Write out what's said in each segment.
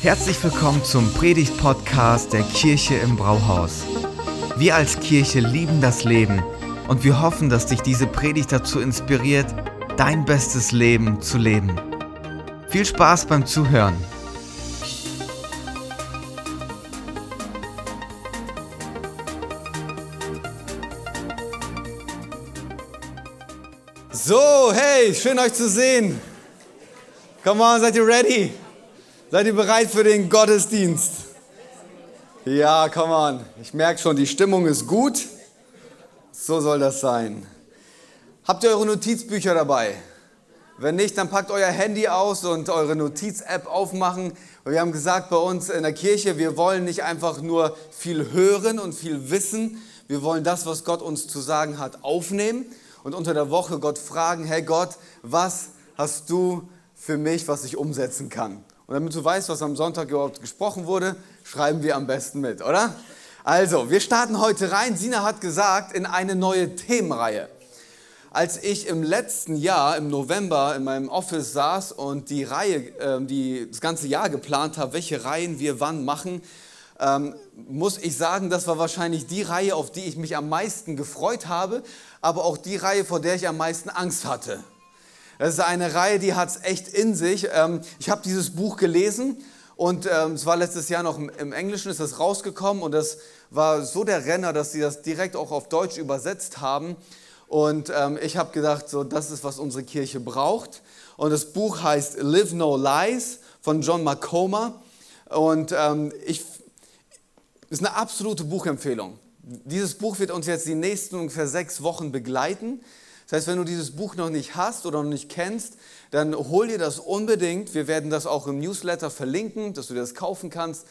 Herzlich willkommen zum Predigt-Podcast der Kirche im Brauhaus. Wir als Kirche lieben das Leben und wir hoffen, dass dich diese Predigt dazu inspiriert, dein bestes Leben zu leben. Viel Spaß beim Zuhören. So, hey, schön euch zu sehen. Come on, seid ihr ready? Seid ihr bereit für den Gottesdienst? Ja, come on. Ich merke schon, die Stimmung ist gut. So soll das sein. Habt ihr eure Notizbücher dabei? Wenn nicht, dann packt euer Handy aus und eure Notiz-App aufmachen. wir haben gesagt bei uns in der Kirche, wir wollen nicht einfach nur viel hören und viel wissen. Wir wollen das, was Gott uns zu sagen hat, aufnehmen und unter der Woche Gott fragen, hey Gott, was hast du für mich, was ich umsetzen kann? Und damit du weißt, was am Sonntag überhaupt gesprochen wurde, schreiben wir am besten mit, oder? Also, wir starten heute rein. Sina hat gesagt, in eine neue Themenreihe. Als ich im letzten Jahr, im November, in meinem Office saß und die Reihe, äh, die, das ganze Jahr geplant habe, welche Reihen wir wann machen, ähm, muss ich sagen, das war wahrscheinlich die Reihe, auf die ich mich am meisten gefreut habe, aber auch die Reihe, vor der ich am meisten Angst hatte. Das ist eine Reihe, die hat es echt in sich. Ähm, ich habe dieses Buch gelesen und ähm, es war letztes Jahr noch im Englischen, ist das rausgekommen und das war so der Renner, dass sie das direkt auch auf Deutsch übersetzt haben. Und ähm, ich habe gedacht, so, das ist, was unsere Kirche braucht. Und das Buch heißt Live No Lies von John Macoma. Und ähm, ich, ist eine absolute Buchempfehlung. Dieses Buch wird uns jetzt die nächsten ungefähr sechs Wochen begleiten. Das heißt, wenn du dieses Buch noch nicht hast oder noch nicht kennst, dann hol dir das unbedingt. Wir werden das auch im Newsletter verlinken, dass du das kaufen kannst.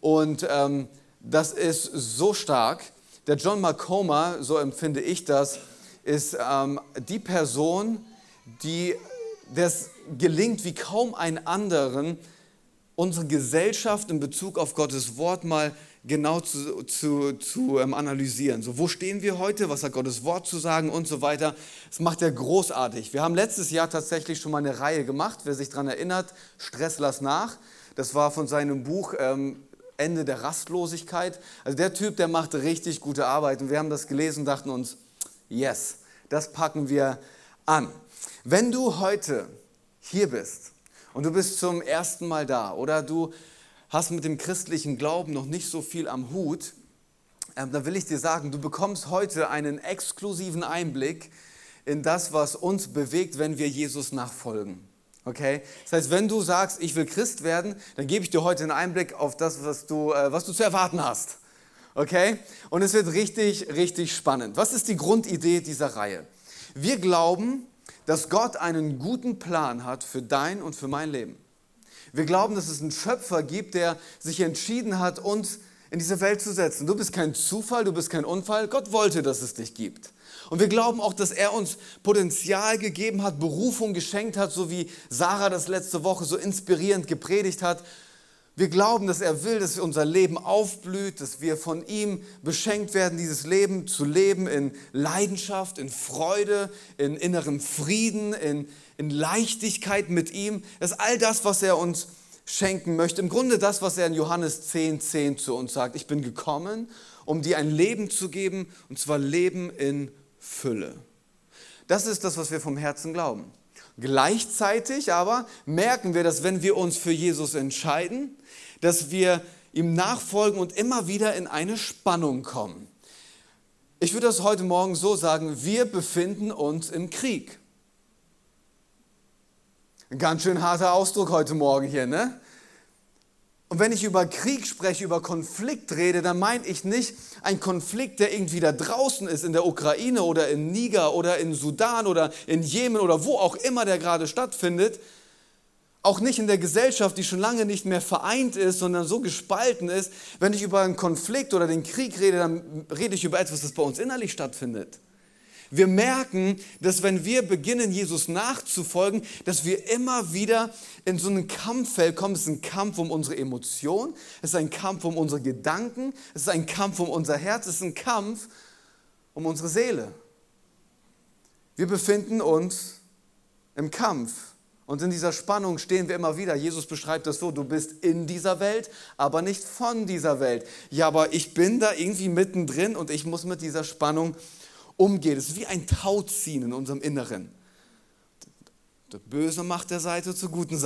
Und ähm, das ist so stark. Der John Macoma, so empfinde ich das, ist ähm, die Person, die das gelingt wie kaum ein anderen, unsere Gesellschaft in Bezug auf Gottes Wort mal genau zu, zu, zu ähm, analysieren. So, wo stehen wir heute? Was hat Gottes Wort zu sagen und so weiter? Das macht er großartig. Wir haben letztes Jahr tatsächlich schon mal eine Reihe gemacht. Wer sich daran erinnert, Stress lass nach. Das war von seinem Buch ähm, Ende der Rastlosigkeit. Also der Typ, der macht richtig gute Arbeit. Und wir haben das gelesen und dachten uns, yes, das packen wir an. Wenn du heute hier bist und du bist zum ersten Mal da oder du hast mit dem christlichen Glauben noch nicht so viel am Hut, ähm, dann will ich dir sagen, du bekommst heute einen exklusiven Einblick in das, was uns bewegt, wenn wir Jesus nachfolgen. Okay? Das heißt, wenn du sagst, ich will Christ werden, dann gebe ich dir heute einen Einblick auf das, was du, äh, was du zu erwarten hast. Okay? Und es wird richtig, richtig spannend. Was ist die Grundidee dieser Reihe? Wir glauben, dass Gott einen guten Plan hat für dein und für mein Leben. Wir glauben, dass es einen Schöpfer gibt, der sich entschieden hat, uns in diese Welt zu setzen. Du bist kein Zufall, du bist kein Unfall. Gott wollte, dass es dich gibt. Und wir glauben auch, dass er uns Potenzial gegeben hat, Berufung geschenkt hat, so wie Sarah das letzte Woche so inspirierend gepredigt hat. Wir glauben, dass er will, dass unser Leben aufblüht, dass wir von ihm beschenkt werden, dieses Leben zu leben in Leidenschaft, in Freude, in innerem Frieden, in, in Leichtigkeit mit ihm. Das ist all das, was er uns schenken möchte. Im Grunde das, was er in Johannes 10, 10 zu uns sagt. Ich bin gekommen, um dir ein Leben zu geben, und zwar Leben in Fülle. Das ist das, was wir vom Herzen glauben. Gleichzeitig aber merken wir, dass wenn wir uns für Jesus entscheiden, dass wir ihm nachfolgen und immer wieder in eine Spannung kommen. Ich würde das heute Morgen so sagen, wir befinden uns im Krieg. Ein ganz schön harter Ausdruck heute Morgen hier, ne? Und wenn ich über Krieg spreche, über Konflikt rede, dann meine ich nicht ein Konflikt, der irgendwie da draußen ist, in der Ukraine oder in Niger oder in Sudan oder in Jemen oder wo auch immer der gerade stattfindet. Auch nicht in der Gesellschaft, die schon lange nicht mehr vereint ist, sondern so gespalten ist. Wenn ich über einen Konflikt oder den Krieg rede, dann rede ich über etwas, das bei uns innerlich stattfindet. Wir merken, dass wenn wir beginnen, Jesus nachzufolgen, dass wir immer wieder in so einen Kampffeld kommen. Es ist ein Kampf um unsere Emotionen, es ist ein Kampf um unsere Gedanken, es ist ein Kampf um unser Herz, es ist ein Kampf um unsere Seele. Wir befinden uns im Kampf Und in dieser Spannung stehen wir immer wieder. Jesus beschreibt das so, du bist in dieser Welt, aber nicht von dieser Welt. Ja, aber ich bin da irgendwie mittendrin und ich muss mit dieser Spannung umgehen. Es ist wie ein Tauziehen in unserem Inneren. Der böse Macht der Seite zur guten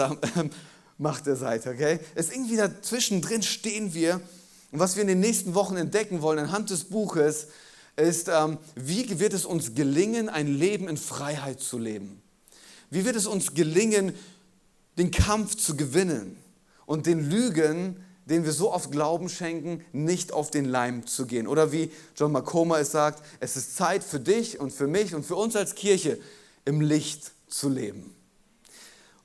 Macht der Seite, okay? Es ist irgendwie dazwischen drin stehen wir. Und was wir in den nächsten Wochen entdecken wollen anhand des Buches, ist, ähm, wie wird es uns gelingen, ein Leben in Freiheit zu leben? Wie wird es uns gelingen, den Kampf zu gewinnen und den Lügen, denen wir so oft Glauben schenken, nicht auf den Leim zu gehen? Oder wie John McComa es sagt, es ist Zeit für dich und für mich und für uns als Kirche, im Licht zu leben.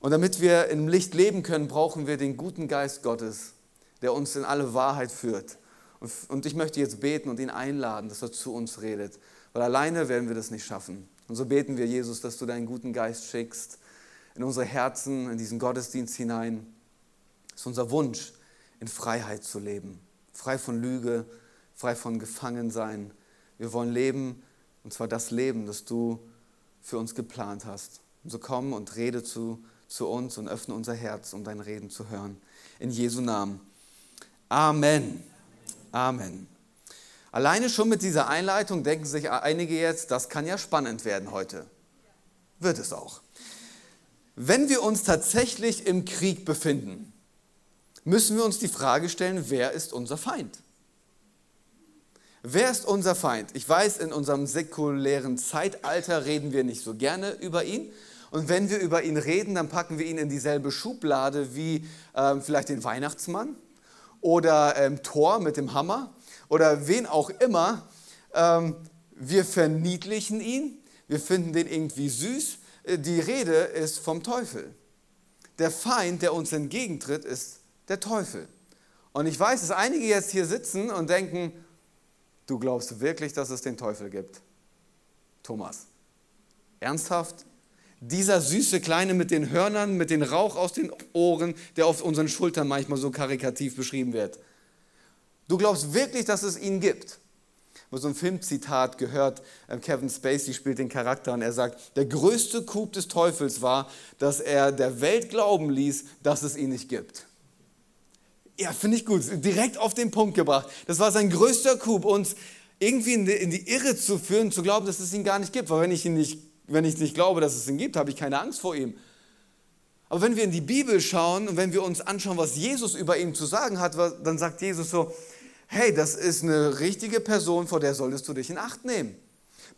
Und damit wir im Licht leben können, brauchen wir den guten Geist Gottes, der uns in alle Wahrheit führt. Und ich möchte jetzt beten und ihn einladen, dass er zu uns redet, weil alleine werden wir das nicht schaffen. Und so beten wir, Jesus, dass du deinen guten Geist schickst in unsere Herzen, in diesen Gottesdienst hinein. Das ist unser Wunsch, in Freiheit zu leben. Frei von Lüge, frei von Gefangensein. Wir wollen leben, und zwar das Leben, das du für uns geplant hast. Und so komm und rede zu, zu uns und öffne unser Herz, um dein Reden zu hören. In Jesu Namen. Amen. Amen. Alleine schon mit dieser Einleitung denken sich einige jetzt, das kann ja spannend werden heute. Wird es auch. Wenn wir uns tatsächlich im Krieg befinden, müssen wir uns die Frage stellen, wer ist unser Feind? Wer ist unser Feind? Ich weiß, in unserem säkulären Zeitalter reden wir nicht so gerne über ihn. Und wenn wir über ihn reden, dann packen wir ihn in dieselbe Schublade wie ähm, vielleicht den Weihnachtsmann oder ähm, Thor mit dem Hammer oder wen auch immer, ähm, wir verniedlichen ihn, wir finden den irgendwie süß. Äh, die Rede ist vom Teufel. Der Feind, der uns entgegentritt, ist der Teufel. Und ich weiß, dass einige jetzt hier sitzen und denken, du glaubst wirklich, dass es den Teufel gibt? Thomas, ernsthaft? Dieser süße Kleine mit den Hörnern, mit dem Rauch aus den Ohren, der auf unseren Schultern manchmal so karikativ beschrieben wird. Du glaubst wirklich, dass es ihn gibt? Ich habe so ein Filmzitat gehört, äh, Kevin Spacey spielt den Charakter und er sagt, der größte Coup des Teufels war, dass er der Welt glauben ließ, dass es ihn nicht gibt. Ja, finde ich gut, direkt auf den Punkt gebracht. Das war sein größter Coup, uns irgendwie in die, Irre zu führen, zu glauben, dass es ihn gar nicht gibt. Weil wenn ich, ihn nicht, wenn ich nicht glaube, dass es ihn gibt, habe ich keine Angst vor ihm. Aber wenn wir in die Bibel schauen und wenn wir uns anschauen, was Jesus über ihn zu sagen hat, dann sagt Jesus so, hey, das ist eine richtige Person, vor der solltest du dich in Acht nehmen.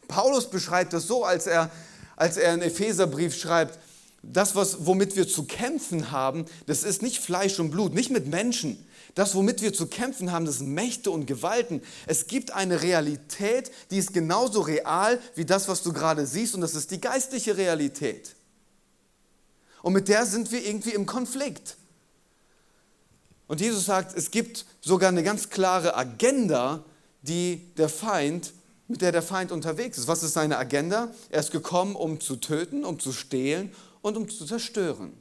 Paulus beschreibt das so, als er, als er einen Epheserbrief schreibt, das, was, womit wir zu kämpfen haben, das ist nicht Fleisch und Blut, nicht mit Menschen. Das, womit wir zu kämpfen haben, das sind Mächte und Gewalten. Es gibt eine Realität, die ist genauso real wie das, was du gerade siehst, und das ist die geistliche Realität. Und mit der sind wir irgendwie im Konflikt. Und Jesus sagt, es gibt sogar eine ganz klare Agenda, die der Feind, mit der der Feind unterwegs ist. Was ist seine Agenda? Er ist gekommen, um zu töten, um zu stehlen und um zu zerstören.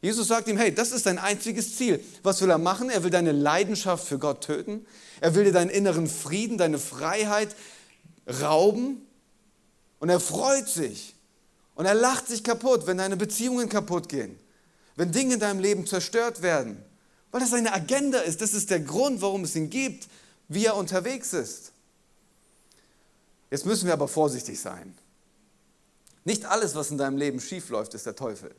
Jesus sagt ihm, hey, das ist dein einziges Ziel. Was will er machen? Er will deine Leidenschaft für Gott töten. Er will dir deinen inneren Frieden, deine Freiheit rauben. Und er freut sich. Und er lacht sich kaputt, wenn deine Beziehungen kaputt gehen. Wenn Dinge in deinem Leben zerstört werden. Weil das seine Agenda ist. Das ist der Grund, warum es ihn gibt, wie er unterwegs ist. Jetzt müssen wir aber vorsichtig sein. Nicht alles, was in deinem Leben schiefläuft, ist der Teufel.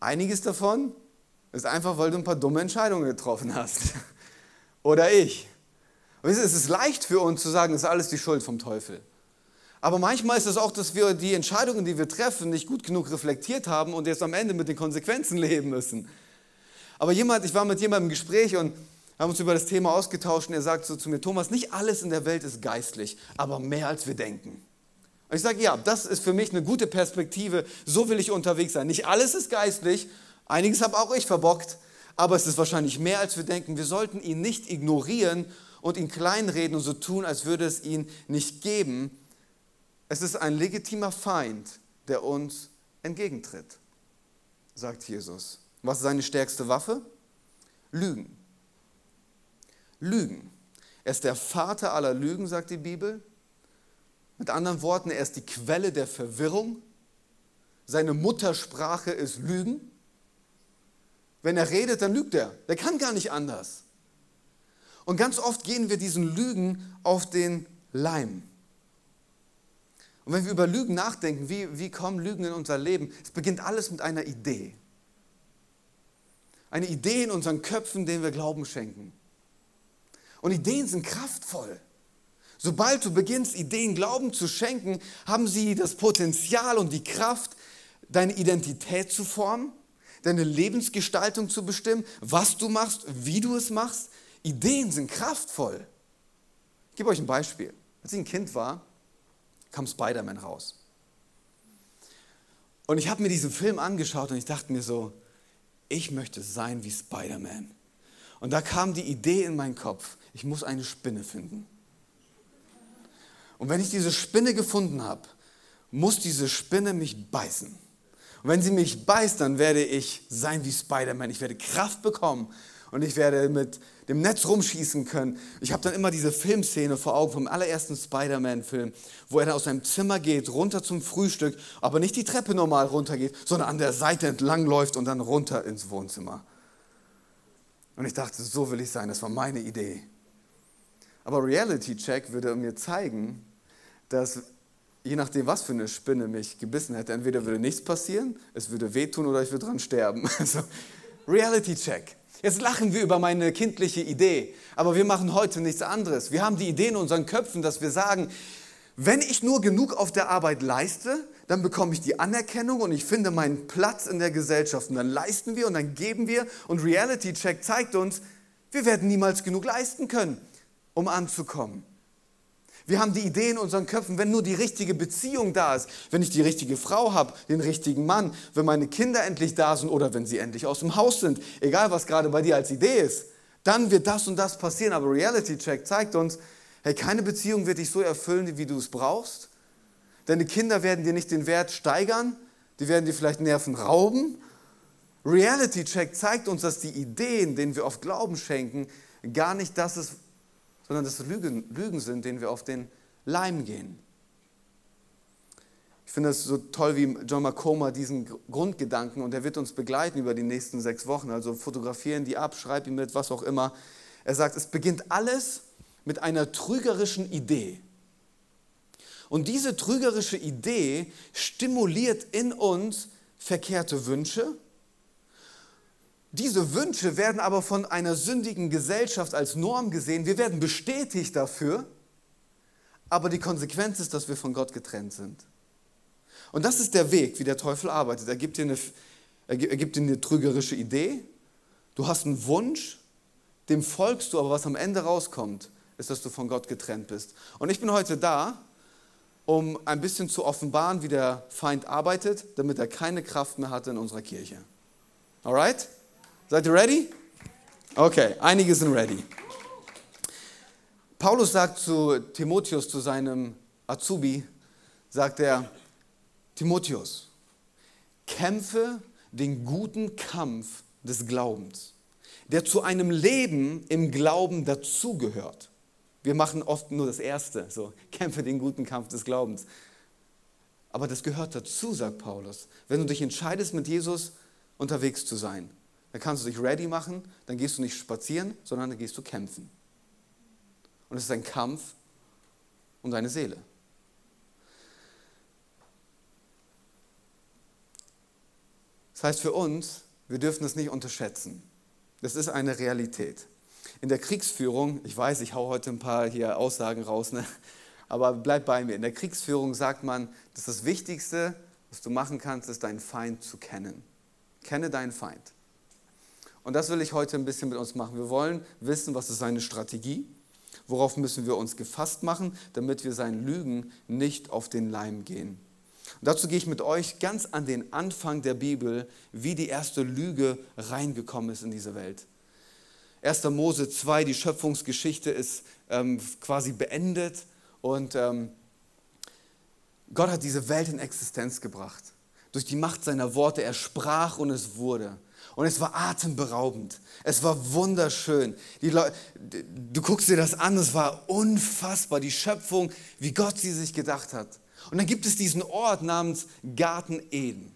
Einiges davon ist einfach, weil du ein paar dumme Entscheidungen getroffen hast. Oder ich. Es ist leicht für uns zu sagen, es ist alles die Schuld vom Teufel. Aber manchmal ist es auch, dass wir die Entscheidungen, die wir treffen, nicht gut genug reflektiert haben und jetzt am Ende mit den Konsequenzen leben müssen. Aber jemand, ich war mit jemandem im Gespräch und haben uns über das Thema ausgetauscht und er sagt so zu mir, Thomas, nicht alles in der Welt ist geistlich, aber mehr als wir denken. Und ich sage, ja, das ist für mich eine gute Perspektive, so will ich unterwegs sein. Nicht alles ist geistlich, einiges habe auch ich verbockt, aber es ist wahrscheinlich mehr als wir denken. Wir sollten ihn nicht ignorieren und ihn kleinreden und so tun, als würde es ihn nicht geben, es ist ein legitimer Feind, der uns entgegentritt, sagt Jesus. Was ist seine stärkste Waffe? Lügen. Lügen. Er ist der Vater aller Lügen, sagt die Bibel. Mit anderen Worten, er ist die Quelle der Verwirrung. Seine Muttersprache ist Lügen. Wenn er redet, dann lügt er. Der kann gar nicht anders. Und ganz oft gehen wir diesen Lügen auf den Leim. Und wenn wir über Lügen nachdenken, wie, wie kommen Lügen in unser Leben? Es beginnt alles mit einer Idee. Eine Idee in unseren Köpfen, denen wir Glauben schenken. Und Ideen sind kraftvoll. Sobald du beginnst, Ideen Glauben zu schenken, haben sie das Potenzial und die Kraft, deine Identität zu formen, deine Lebensgestaltung zu bestimmen, was du machst, wie du es machst. Ideen sind kraftvoll. Ich gebe euch ein Beispiel. Als ich ein Kind war, kam Spider-Man raus. Und ich habe mir diesen Film angeschaut und ich dachte mir so, ich möchte sein wie Spider-Man. Und da kam die Idee in meinen Kopf, ich muss eine Spinne finden. Und wenn ich diese Spinne gefunden habe, muss diese Spinne mich beißen. Und wenn sie mich beißt, dann werde ich sein wie Spider-Man. Ich werde Kraft bekommen und ich werde mit dem Netz rumschießen können. Ich habe dann immer diese Filmszene vor Augen vom allerersten Spider-Man-Film, wo er dann aus seinem Zimmer geht, runter zum Frühstück, aber nicht die Treppe normal runtergeht, sondern an der Seite entlang läuft und dann runter ins Wohnzimmer. Und ich dachte, so will ich sein, das war meine Idee. Aber Reality Check würde mir zeigen, dass je nachdem, was für eine Spinne mich gebissen hätte, entweder würde nichts passieren, es würde wehtun oder ich würde dran sterben. Also Reality Check. Jetzt lachen wir über meine kindliche Idee, aber wir machen heute nichts anderes. Wir haben die Idee in unseren Köpfen, dass wir sagen, wenn ich nur genug auf der Arbeit leiste, dann bekomme ich die Anerkennung und ich finde meinen Platz in der Gesellschaft. Und dann leisten wir und dann geben wir. Und Reality Check zeigt uns, wir werden niemals genug leisten können, um anzukommen. Wir haben die Idee in unseren Köpfen, wenn nur die richtige Beziehung da ist, wenn ich die richtige Frau habe, den richtigen Mann, wenn meine Kinder endlich da sind oder wenn sie endlich aus dem Haus sind, egal was gerade bei dir als Idee ist, dann wird das und das passieren. Aber Reality Check zeigt uns, hey, keine Beziehung wird dich so erfüllen, wie du es brauchst. Deine Kinder werden dir nicht den Wert steigern, die werden dir vielleicht Nerven rauben. Reality Check zeigt uns, dass die Ideen, denen wir oft Glauben schenken, gar nicht das ist, sondern dass Lügen, Lügen sind, denen wir auf den Leim gehen. Ich finde es so toll, wie John McComa diesen Grundgedanken, und er wird uns begleiten über die nächsten sechs Wochen, also fotografieren die ab, schreib ihn mit, was auch immer. Er sagt, es beginnt alles mit einer trügerischen Idee. Und diese trügerische Idee stimuliert in uns verkehrte Wünsche, diese Wünsche werden aber von einer sündigen Gesellschaft als Norm gesehen. Wir werden bestätigt dafür, aber die Konsequenz ist, dass wir von Gott getrennt sind. Und das ist der Weg, wie der Teufel arbeitet. Er gibt dir eine, er gibt dir eine trügerische Idee, du hast einen Wunsch, dem folgst du, aber was am Ende rauskommt, ist, dass du von Gott getrennt bist. Und ich bin heute da, um ein bisschen zu offenbaren, wie der Feind arbeitet, damit er keine Kraft mehr hat in unserer Kirche. Alright? Seid ihr ready? Okay, einige sind ready. Paulus sagt zu Timotheus, zu seinem Azubi, sagt er, Timotheus, kämpfe den guten Kampf des Glaubens, der zu einem Leben im Glauben dazugehört. Wir machen oft nur das Erste, so kämpfe den guten Kampf des Glaubens. Aber das gehört dazu, sagt Paulus, wenn du dich entscheidest, mit Jesus unterwegs zu sein. Dann kannst du dich ready machen, dann gehst du nicht spazieren, sondern dann gehst du kämpfen. Und es ist ein Kampf um deine Seele. Das heißt für uns, wir dürfen es nicht unterschätzen. Das ist eine Realität. In der Kriegsführung, ich weiß, ich hau heute ein paar hier Aussagen raus, ne? aber bleib bei mir. In der Kriegsführung sagt man, dass das Wichtigste, was du machen kannst, ist deinen Feind zu kennen. Kenne deinen Feind. Und das will ich heute ein bisschen mit uns machen. Wir wollen wissen, was ist seine Strategie, worauf müssen wir uns gefasst machen, damit wir seinen Lügen nicht auf den Leim gehen. Und dazu gehe ich mit euch ganz an den Anfang der Bibel, wie die erste Lüge reingekommen ist in diese Welt. 1. Mose 2, die Schöpfungsgeschichte ist ähm, quasi beendet und ähm, Gott hat diese Welt in Existenz gebracht. Durch die Macht seiner Worte, er sprach und es wurde. Und es war atemberaubend. Es war wunderschön. Du guckst dir das an, es war unfassbar, die Schöpfung, wie Gott sie sich gedacht hat. Und dann gibt es diesen Ort namens Garten Eden.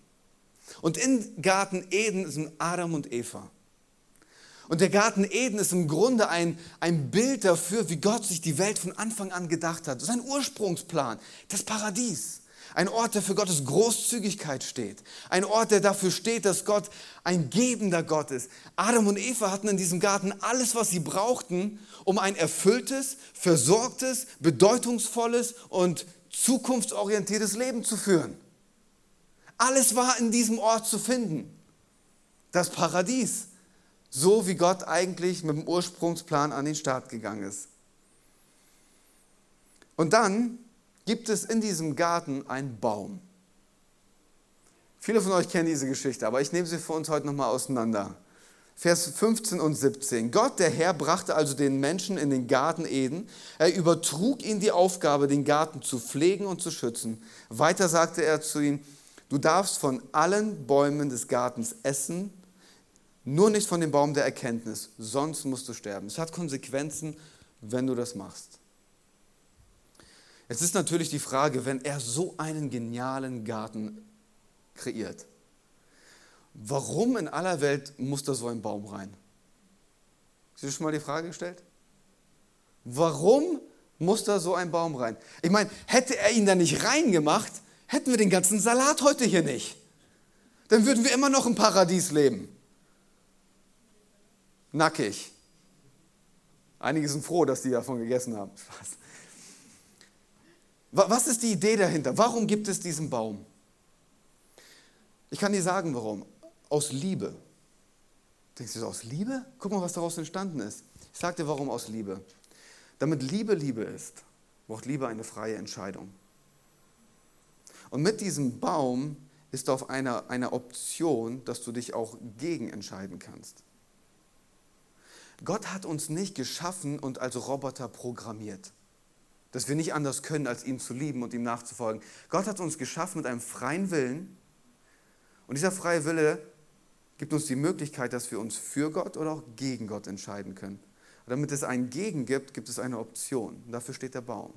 Und in Garten Eden sind Adam und Eva. Und der Garten Eden ist im Grunde ein, ein Bild dafür, wie Gott sich die Welt von Anfang an gedacht hat. Sein Ursprungsplan, das Paradies. Ein Ort, der für Gottes Großzügigkeit steht. Ein Ort, der dafür steht, dass Gott ein gebender Gott ist. Adam und Eva hatten in diesem Garten alles, was sie brauchten, um ein erfülltes, versorgtes, bedeutungsvolles und zukunftsorientiertes Leben zu führen. Alles war in diesem Ort zu finden. Das Paradies, so wie Gott eigentlich mit dem Ursprungsplan an den Start gegangen ist. Und dann gibt es in diesem Garten einen Baum. Viele von euch kennen diese Geschichte, aber ich nehme sie für uns heute nochmal auseinander. Vers 15 und 17. Gott, der Herr, brachte also den Menschen in den Garten Eden. Er übertrug ihnen die Aufgabe, den Garten zu pflegen und zu schützen. Weiter sagte er zu ihnen, du darfst von allen Bäumen des Gartens essen, nur nicht von dem Baum der Erkenntnis, sonst musst du sterben. Es hat Konsequenzen, wenn du das machst. Es ist natürlich die Frage, wenn er so einen genialen Garten kreiert, warum in aller Welt muss da so ein Baum rein? Hast du schon mal die Frage gestellt? Warum muss da so ein Baum rein? Ich meine, hätte er ihn da nicht reingemacht, hätten wir den ganzen Salat heute hier nicht. Dann würden wir immer noch im Paradies leben. Nackig. Einige sind froh, dass die davon gegessen haben. Spaß. Was ist die Idee dahinter? Warum gibt es diesen Baum? Ich kann dir sagen, warum. Aus Liebe. Denkst du, aus Liebe? Guck mal, was daraus entstanden ist. Ich sage dir, warum aus Liebe. Damit Liebe Liebe ist, braucht Liebe eine freie Entscheidung. Und mit diesem Baum ist auf einer eine Option, dass du dich auch gegen entscheiden kannst. Gott hat uns nicht geschaffen und als Roboter programmiert dass wir nicht anders können, als ihn zu lieben und ihm nachzufolgen. Gott hat uns geschaffen mit einem freien Willen und dieser freie Wille gibt uns die Möglichkeit, dass wir uns für Gott oder auch gegen Gott entscheiden können. Und damit es ein Gegen gibt, gibt es eine Option. Und dafür steht der Baum.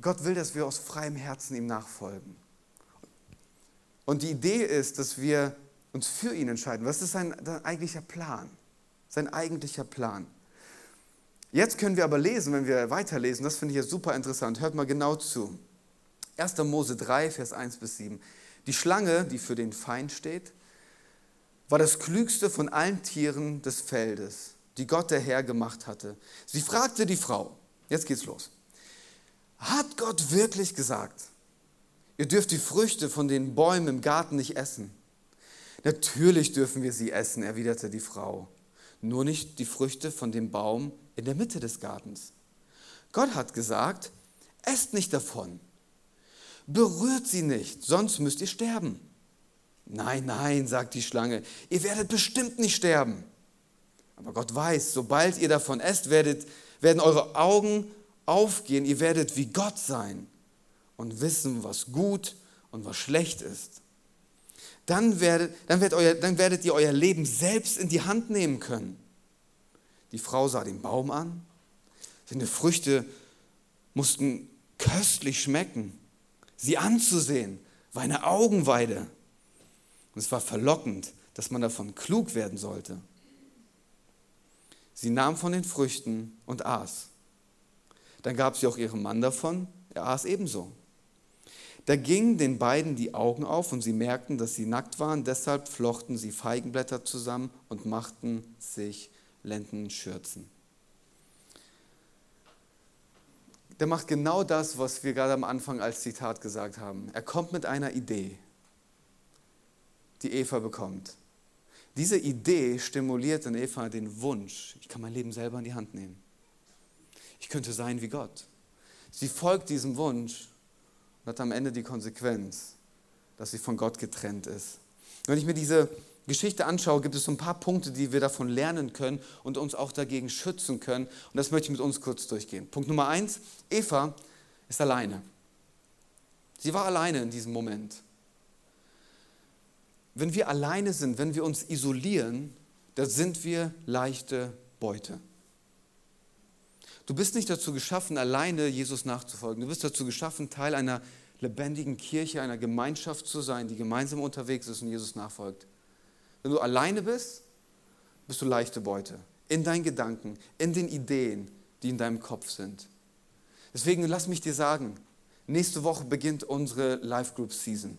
Gott will, dass wir aus freiem Herzen ihm nachfolgen. Und die Idee ist, dass wir uns für ihn entscheiden. Was ist sein eigentlicher Plan? Sein eigentlicher Plan. Jetzt können wir aber lesen, wenn wir weiterlesen, das finde ich jetzt super interessant. Hört mal genau zu. 1. Mose 3, Vers 1 bis 7. Die Schlange, die für den Feind steht, war das klügste von allen Tieren des Feldes, die Gott der Herr gemacht hatte. Sie fragte die Frau, jetzt geht's los. Hat Gott wirklich gesagt, ihr dürft die Früchte von den Bäumen im Garten nicht essen? Natürlich dürfen wir sie essen, erwiderte die Frau nur nicht die Früchte von dem Baum in der Mitte des Gartens. Gott hat gesagt, esst nicht davon, berührt sie nicht, sonst müsst ihr sterben. Nein, nein, sagt die Schlange, ihr werdet bestimmt nicht sterben. Aber Gott weiß, sobald ihr davon esst, werdet, werden eure Augen aufgehen, ihr werdet wie Gott sein und wissen, was gut und was schlecht ist dann werdet, dann, werdet euer, dann werdet ihr euer Leben selbst in die Hand nehmen können. Die Frau sah den Baum an. Seine Früchte mussten köstlich schmecken. Sie anzusehen war eine Augenweide. Und es war verlockend, dass man davon klug werden sollte. Sie nahm von den Früchten und aß. Dann gab sie auch ihrem Mann davon, er aß ebenso. Da gingen den beiden die Augen auf und sie merkten, dass sie nackt waren. Deshalb flochten sie Feigenblätter zusammen und machten sich Lendenschürzen. Der macht genau das, was wir gerade am Anfang als Zitat gesagt haben. Er kommt mit einer Idee, die Eva bekommt. Diese Idee stimuliert in Eva den Wunsch, ich kann mein Leben selber in die Hand nehmen. Ich könnte sein wie Gott. Sie folgt diesem Wunsch und hat am Ende die Konsequenz, dass sie von Gott getrennt ist. Wenn ich mir diese Geschichte anschaue, gibt es so ein paar Punkte, die wir davon lernen können und uns auch dagegen schützen können. Und das möchte ich mit uns kurz durchgehen. Punkt Nummer eins, Eva ist alleine. Sie war alleine in diesem Moment. wenn wir alleine sind, wenn wir uns isolieren, da sind wir leichte Beute. Du bist nicht dazu geschaffen, alleine Jesus nachzufolgen. Du bist dazu geschaffen, Teil einer lebendigen Kirche, einer Gemeinschaft zu sein, die gemeinsam unterwegs ist und Jesus nachfolgt. Wenn du alleine bist, bist du leichte Beute. In deinen Gedanken, in den Ideen, die in deinem Kopf sind. Deswegen lass mich dir sagen, nächste Woche beginnt unsere Life Group Season.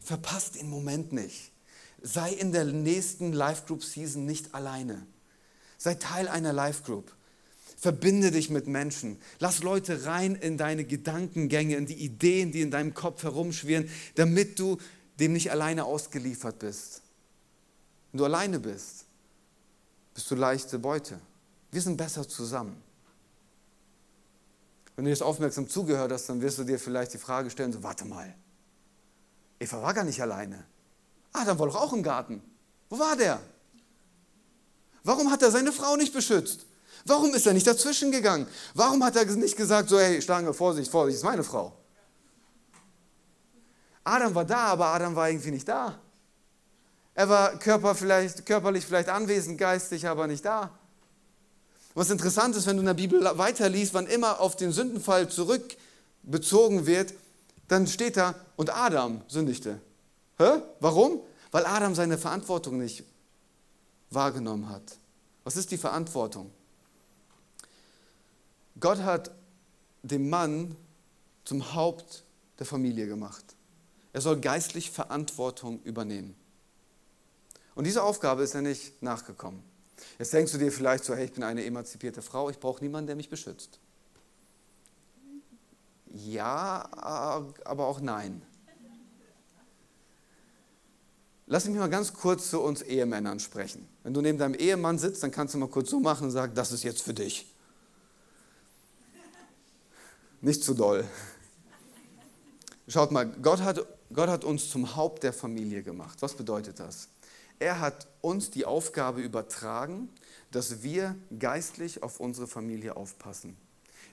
Verpasst den Moment nicht. Sei in der nächsten Life Group Season nicht alleine. Sei Teil einer Life Group. Verbinde dich mit Menschen. Lass Leute rein in deine Gedankengänge, in die Ideen, die in deinem Kopf herumschwirren, damit du dem nicht alleine ausgeliefert bist. Wenn du alleine bist, bist du leichte Beute. Wir sind besser zusammen. Wenn du jetzt aufmerksam zugehört hast, dann wirst du dir vielleicht die Frage stellen, so warte mal, Eva war gar nicht alleine. Adam war doch auch im Garten. Wo war der? Warum hat er seine Frau nicht beschützt? Warum ist er nicht dazwischen gegangen? Warum hat er nicht gesagt, so, hey, Schlange, Vorsicht, Vorsicht, ist meine Frau? Adam war da, aber Adam war irgendwie nicht da. Er war körper vielleicht, körperlich vielleicht anwesend, geistig aber nicht da. Was interessant ist, wenn du in der Bibel weiterliest, wann immer auf den Sündenfall zurückbezogen wird, dann steht da, und Adam sündigte. Hä? Warum? Weil Adam seine Verantwortung nicht wahrgenommen hat. Was ist die Verantwortung? Gott hat den Mann zum Haupt der Familie gemacht. Er soll geistlich Verantwortung übernehmen. Und diese Aufgabe ist er nicht nachgekommen. Jetzt denkst du dir vielleicht so, hey, ich bin eine emanzipierte Frau, ich brauche niemanden, der mich beschützt. Ja, aber auch nein. Lass mich mal ganz kurz zu uns Ehemännern sprechen. Wenn du neben deinem Ehemann sitzt, dann kannst du mal kurz so machen und sagen, das ist jetzt für dich. Nicht zu doll. Schaut mal, Gott hat, Gott hat uns zum Haupt der Familie gemacht. Was bedeutet das? Er hat uns die Aufgabe übertragen, dass wir geistlich auf unsere Familie aufpassen.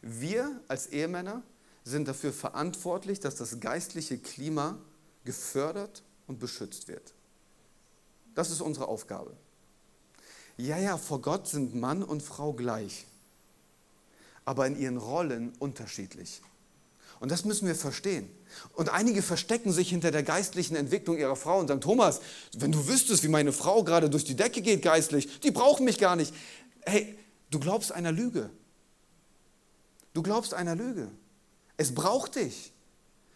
Wir als Ehemänner sind dafür verantwortlich, dass das geistliche Klima gefördert und beschützt wird. Das ist unsere Aufgabe. Ja, ja, vor Gott sind Mann und Frau gleich aber in ihren Rollen unterschiedlich. Und das müssen wir verstehen. Und einige verstecken sich hinter der geistlichen Entwicklung ihrer Frau und sagen, Thomas, wenn du wüsstest, wie meine Frau gerade durch die Decke geht geistlich, die brauchen mich gar nicht. Hey, du glaubst einer Lüge. Du glaubst einer Lüge. Es braucht dich.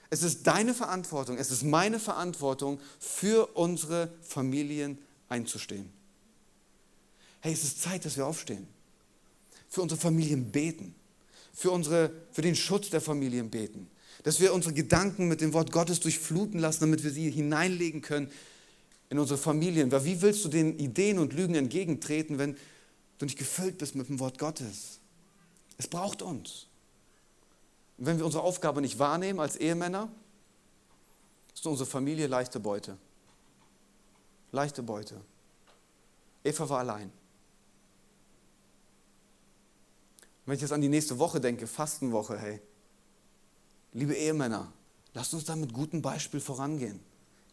Es ist deine Verantwortung, es ist meine Verantwortung, für unsere Familien einzustehen. Hey, es ist Zeit, dass wir aufstehen. Für unsere Familien beten für, unsere, für den Schutz der Familien beten. Dass wir unsere Gedanken mit dem Wort Gottes durchfluten lassen, damit wir sie hineinlegen können in unsere Familien. Weil wie willst du den Ideen und Lügen entgegentreten, wenn du nicht gefüllt bist mit dem Wort Gottes? Es braucht uns. Und wenn wir unsere Aufgabe nicht wahrnehmen als Ehemänner, ist unsere Familie leichte Beute. Leichte Beute. Eva war allein. Wenn ich jetzt an die nächste Woche denke, Fastenwoche, hey, liebe Ehemänner, lasst uns da mit gutem Beispiel vorangehen.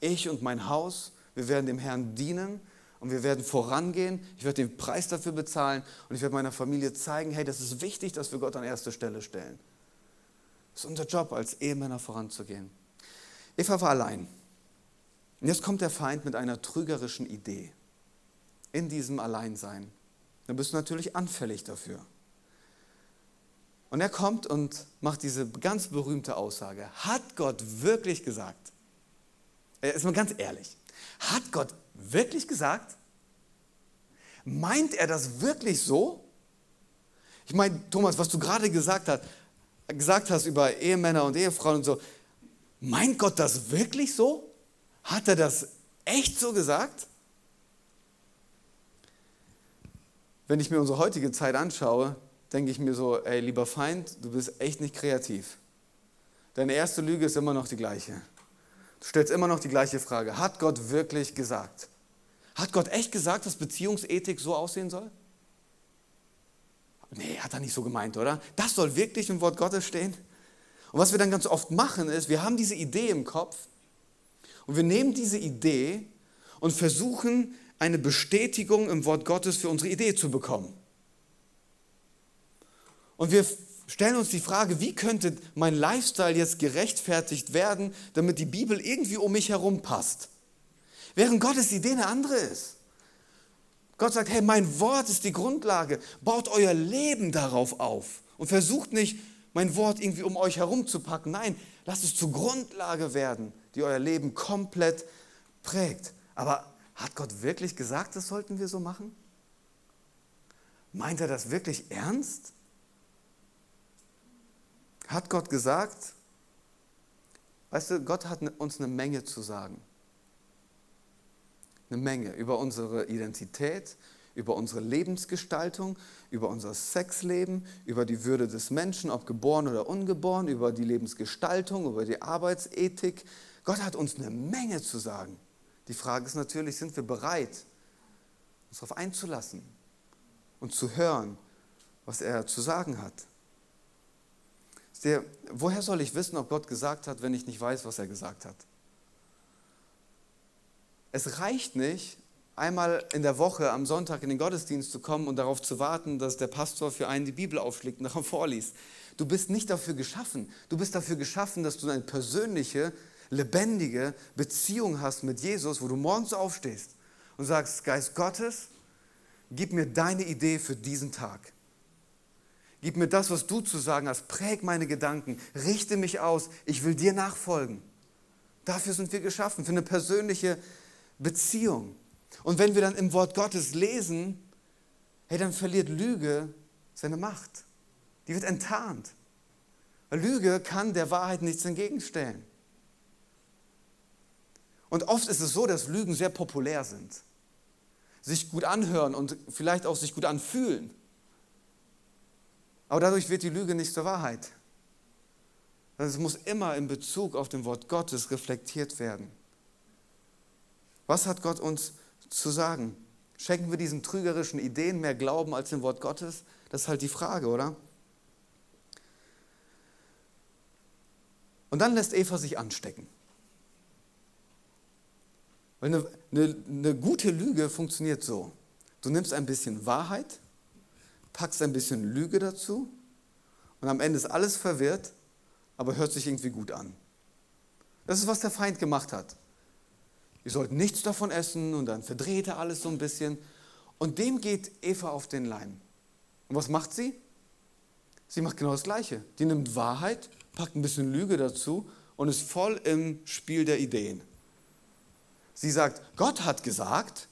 Ich und mein Haus, wir werden dem Herrn dienen und wir werden vorangehen. Ich werde den Preis dafür bezahlen und ich werde meiner Familie zeigen, hey, das ist wichtig, dass wir Gott an erste Stelle stellen. Das ist unser Job, als Ehemänner voranzugehen. Eva war allein. Und jetzt kommt der Feind mit einer trügerischen Idee. In diesem Alleinsein. Dann bist du natürlich anfällig dafür. Und er kommt und macht diese ganz berühmte Aussage. Hat Gott wirklich gesagt? Äh, ist mal ganz ehrlich. Hat Gott wirklich gesagt? Meint er das wirklich so? Ich meine, Thomas, was du gerade gesagt hast, gesagt hast über Ehemänner und Ehefrauen und so, meint Gott das wirklich so? Hat er das echt so gesagt? Wenn ich mir unsere heutige Zeit anschaue, denke ich mir so, ey, lieber Feind, du bist echt nicht kreativ. Deine erste Lüge ist immer noch die gleiche. Du stellst immer noch die gleiche Frage. Hat Gott wirklich gesagt? Hat Gott echt gesagt, dass Beziehungsethik so aussehen soll? Nee, hat er nicht so gemeint, oder? Das soll wirklich im Wort Gottes stehen? Und was wir dann ganz oft machen, ist, wir haben diese Idee im Kopf und wir nehmen diese Idee und versuchen, eine Bestätigung im Wort Gottes für unsere Idee zu bekommen. Und wir stellen uns die Frage, wie könnte mein Lifestyle jetzt gerechtfertigt werden, damit die Bibel irgendwie um mich herum passt? Während Gottes Idee eine andere ist. Gott sagt, hey, mein Wort ist die Grundlage. Baut euer Leben darauf auf und versucht nicht, mein Wort irgendwie um euch herum zu packen. Nein, lasst es zur Grundlage werden, die euer Leben komplett prägt. Aber hat Gott wirklich gesagt, das sollten wir so machen? Meint er das wirklich ernst? Hat Gott gesagt, weißt du, Gott hat uns eine Menge zu sagen. Eine Menge über unsere Identität, über unsere Lebensgestaltung, über unser Sexleben, über die Würde des Menschen, ob geboren oder ungeboren, über die Lebensgestaltung, über die Arbeitsethik. Gott hat uns eine Menge zu sagen. Die Frage ist natürlich, sind wir bereit, uns darauf einzulassen und zu hören, was er zu sagen hat? Der, woher soll ich wissen, ob Gott gesagt hat, wenn ich nicht weiß, was er gesagt hat? Es reicht nicht, einmal in der Woche am Sonntag in den Gottesdienst zu kommen und darauf zu warten, dass der Pastor für einen die Bibel aufschlägt und darauf vorliest. Du bist nicht dafür geschaffen. Du bist dafür geschaffen, dass du eine persönliche, lebendige Beziehung hast mit Jesus, wo du morgens aufstehst und sagst, Geist Gottes, gib mir deine Idee für diesen Tag. Gib mir das, was du zu sagen hast. Präg meine Gedanken. Richte mich aus. Ich will dir nachfolgen. Dafür sind wir geschaffen, für eine persönliche Beziehung. Und wenn wir dann im Wort Gottes lesen, hey, dann verliert Lüge seine Macht. Die wird enttarnt. Lüge kann der Wahrheit nichts entgegenstellen. Und oft ist es so, dass Lügen sehr populär sind, sich gut anhören und vielleicht auch sich gut anfühlen. Aber dadurch wird die Lüge nicht zur Wahrheit. Es muss immer in Bezug auf den Wort Gottes reflektiert werden. Was hat Gott uns zu sagen? Schenken wir diesen trügerischen Ideen mehr Glauben als dem Wort Gottes? Das ist halt die Frage, oder? Und dann lässt Eva sich anstecken. Weil eine, eine, eine, gute Lüge funktioniert so. Du nimmst ein bisschen Wahrheit, packst ein bisschen Lüge dazu und am Ende ist alles verwirrt, aber hört sich irgendwie gut an. Das ist, was der Feind gemacht hat. Ihr sollt nichts davon essen und dann verdreht er alles so ein bisschen. Und dem geht Eva auf den Leim. Und was macht sie? Sie macht genau das Gleiche. Die nimmt Wahrheit, packt ein bisschen Lüge dazu und ist voll im Spiel der Ideen. Sie sagt, Gott hat gesagt,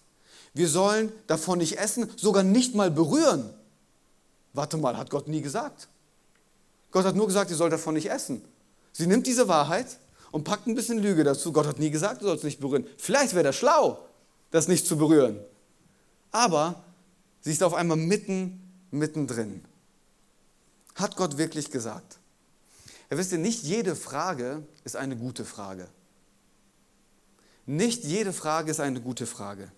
wir sollen davon nicht essen, sogar nicht mal berühren. Warte mal, hat Gott nie gesagt. Gott hat nur gesagt, ihr sollt davon nicht essen. Sie nimmt diese Wahrheit und packt ein bisschen Lüge dazu. Gott hat nie gesagt, du sollst nicht berühren. Vielleicht wäre das schlau, das nicht zu berühren. Aber sie ist auf einmal mitten, mittendrin. Hat Gott wirklich gesagt? Ja, wisst ihr, nicht jede Frage ist eine gute Frage. Nicht jede Frage ist eine gute Frage.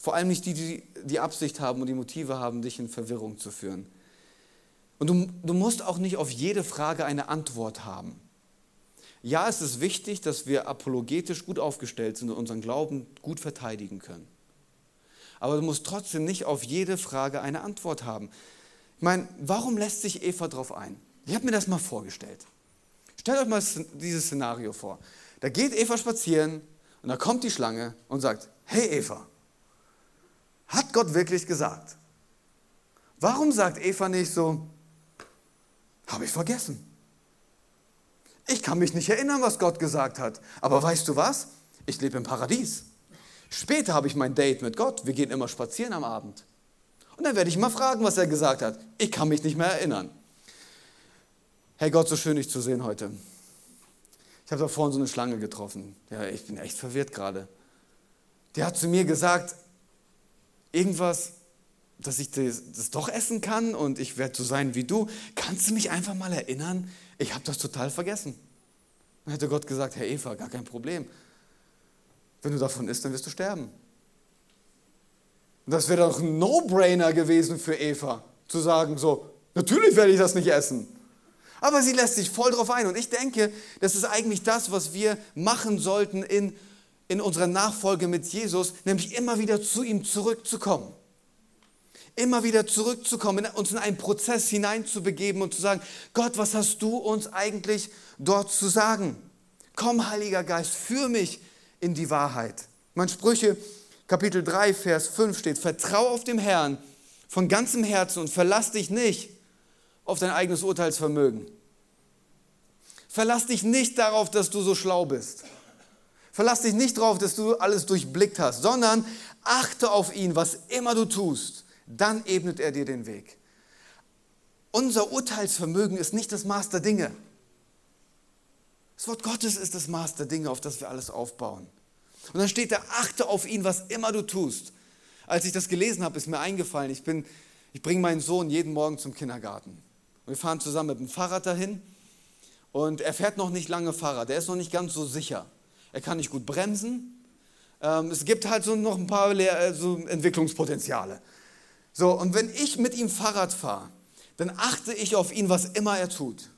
Vor allem nicht die, die die Absicht haben und die Motive haben, dich in Verwirrung zu führen. Und du, du musst auch nicht auf jede Frage eine Antwort haben. Ja, es ist wichtig, dass wir apologetisch gut aufgestellt sind und unseren Glauben gut verteidigen können. Aber du musst trotzdem nicht auf jede Frage eine Antwort haben. Ich meine, warum lässt sich Eva darauf ein? Ich habe mir das mal vorgestellt. Stellt euch mal dieses Szenario vor. Da geht Eva spazieren und da kommt die Schlange und sagt, hey Eva, hat Gott wirklich gesagt? Warum sagt Eva nicht so, habe ich vergessen? Ich kann mich nicht erinnern, was Gott gesagt hat. Aber weißt du was? Ich lebe im Paradies. Später habe ich mein Date mit Gott. Wir gehen immer spazieren am Abend. Und dann werde ich mal fragen, was er gesagt hat. Ich kann mich nicht mehr erinnern. Hey Gott, so schön dich zu sehen heute. Ich habe da vorhin so eine Schlange getroffen. Ja, ich bin echt verwirrt gerade. Der hat zu mir gesagt, irgendwas, dass ich das, das doch essen kann und ich werde so sein wie du. Kannst du mich einfach mal erinnern? Ich habe das total vergessen. Dann hätte Gott gesagt, Herr Eva, gar kein Problem. Wenn du davon isst, dann wirst du sterben. Das wäre doch ein No-Brainer gewesen für Eva, zu sagen so, natürlich werde ich das nicht essen. Aber sie lässt sich voll drauf ein. Und ich denke, das ist eigentlich das, was wir machen sollten in in unserer Nachfolge mit Jesus, nämlich immer wieder zu ihm zurückzukommen. Immer wieder zurückzukommen, uns in einen Prozess hineinzubegeben und zu sagen, Gott, was hast du uns eigentlich dort zu sagen? Komm, Heiliger Geist, führ mich in die Wahrheit. Mein Sprüche Kapitel 3, Vers 5 steht, vertrau auf dem Herrn von ganzem Herzen und verlass dich nicht auf dein eigenes Urteilsvermögen. Verlass dich nicht darauf, dass du so schlau bist. Verlass dich nicht darauf, dass du alles durchblickt hast, sondern achte auf ihn, was immer du tust. Dann ebnet er dir den Weg. Unser Urteilsvermögen ist nicht das Maß der Dinge. Das Wort Gottes ist das Maß der Dinge, auf das wir alles aufbauen. Und dann steht da, achte auf ihn, was immer du tust. Als ich das gelesen habe, ist mir eingefallen, ich, ich bringe meinen Sohn jeden Morgen zum Kindergarten. wir fahren zusammen mit dem Fahrrad dahin und er fährt noch nicht lange Fahrrad, er ist noch nicht ganz so sicher. Er kann nicht gut bremsen. Ähm, es gibt halt so noch ein paar äh, so Entwicklungspotenziale. So, und wenn ich mit ihm Fahrrad fahre, dann achte ich auf ihn, was immer er tut.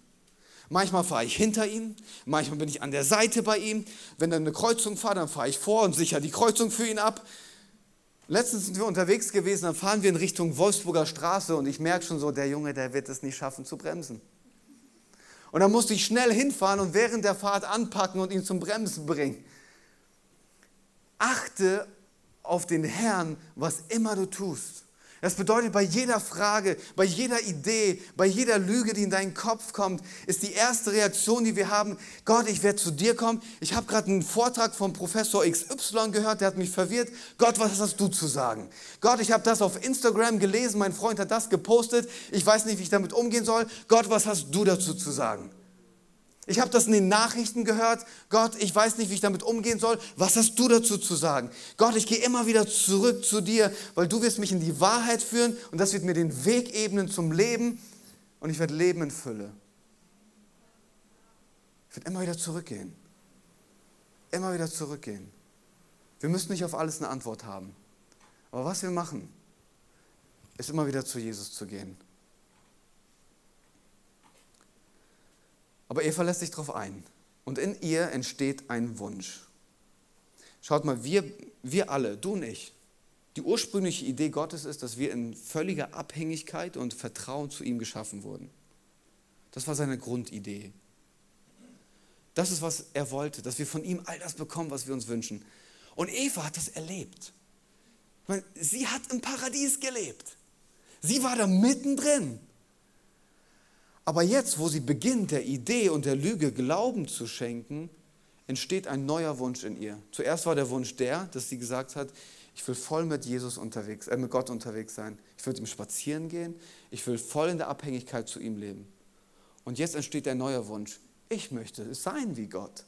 Manchmal fahre ich hinter ihm, manchmal bin ich an der Seite bei ihm. Wenn er eine Kreuzung fahrt, dann fahre ich vor und sichere die Kreuzung für ihn ab. Letztens sind wir unterwegs gewesen, dann fahren wir in Richtung Wolfsburger Straße und ich merke schon so, der Junge, der wird es nicht schaffen zu bremsen. Und dann musste ich schnell hinfahren und während der Fahrt anpacken und ihn zum Bremsen bringen. Achte auf den Herrn, was immer du tust. Das bedeutet, bei jeder Frage, bei jeder Idee, bei jeder Lüge, die in deinen Kopf kommt, ist die erste Reaktion, die wir haben, Gott, ich werde zu dir kommen. Ich habe gerade einen Vortrag von Professor XY gehört, der hat mich verwirrt. Gott, was hast du zu sagen? Gott, ich habe das auf Instagram gelesen, mein Freund hat das gepostet. Ich weiß nicht, wie ich damit umgehen soll. Gott, was hast du dazu zu sagen? Ich habe das in den Nachrichten gehört. Gott, ich weiß nicht, wie ich damit umgehen soll. Was hast du dazu zu sagen? Gott, ich gehe immer wieder zurück zu dir, weil du wirst mich in die Wahrheit führen und das wird mir den Weg ebnen zum Leben und ich werde Leben in Fülle. Ich werde immer wieder zurückgehen. Immer wieder zurückgehen. Wir müssen nicht auf alles eine Antwort haben. Aber was wir machen, ist immer wieder zu Jesus zu gehen. Aber Eva lässt sich darauf ein. Und in ihr entsteht ein Wunsch. Schaut mal, wir, wir alle, du und ich, die ursprüngliche Idee Gottes ist, dass wir in völliger Abhängigkeit und Vertrauen zu ihm geschaffen wurden. Das war seine Grundidee. Das ist, was er wollte, dass wir von ihm all das bekommen, was wir uns wünschen. Und Eva hat das erlebt. Meine, sie hat im Paradies gelebt. Sie war da mittendrin. Aber jetzt, wo sie beginnt, der Idee und der Lüge Glauben zu schenken, entsteht ein neuer Wunsch in ihr. Zuerst war der Wunsch der, dass sie gesagt hat, ich will voll mit Jesus unterwegs, äh, mit Gott unterwegs sein. Ich will mit ihm spazieren gehen. Ich will voll in der Abhängigkeit zu ihm leben. Und jetzt entsteht ein neuer Wunsch. Ich möchte sein wie Gott.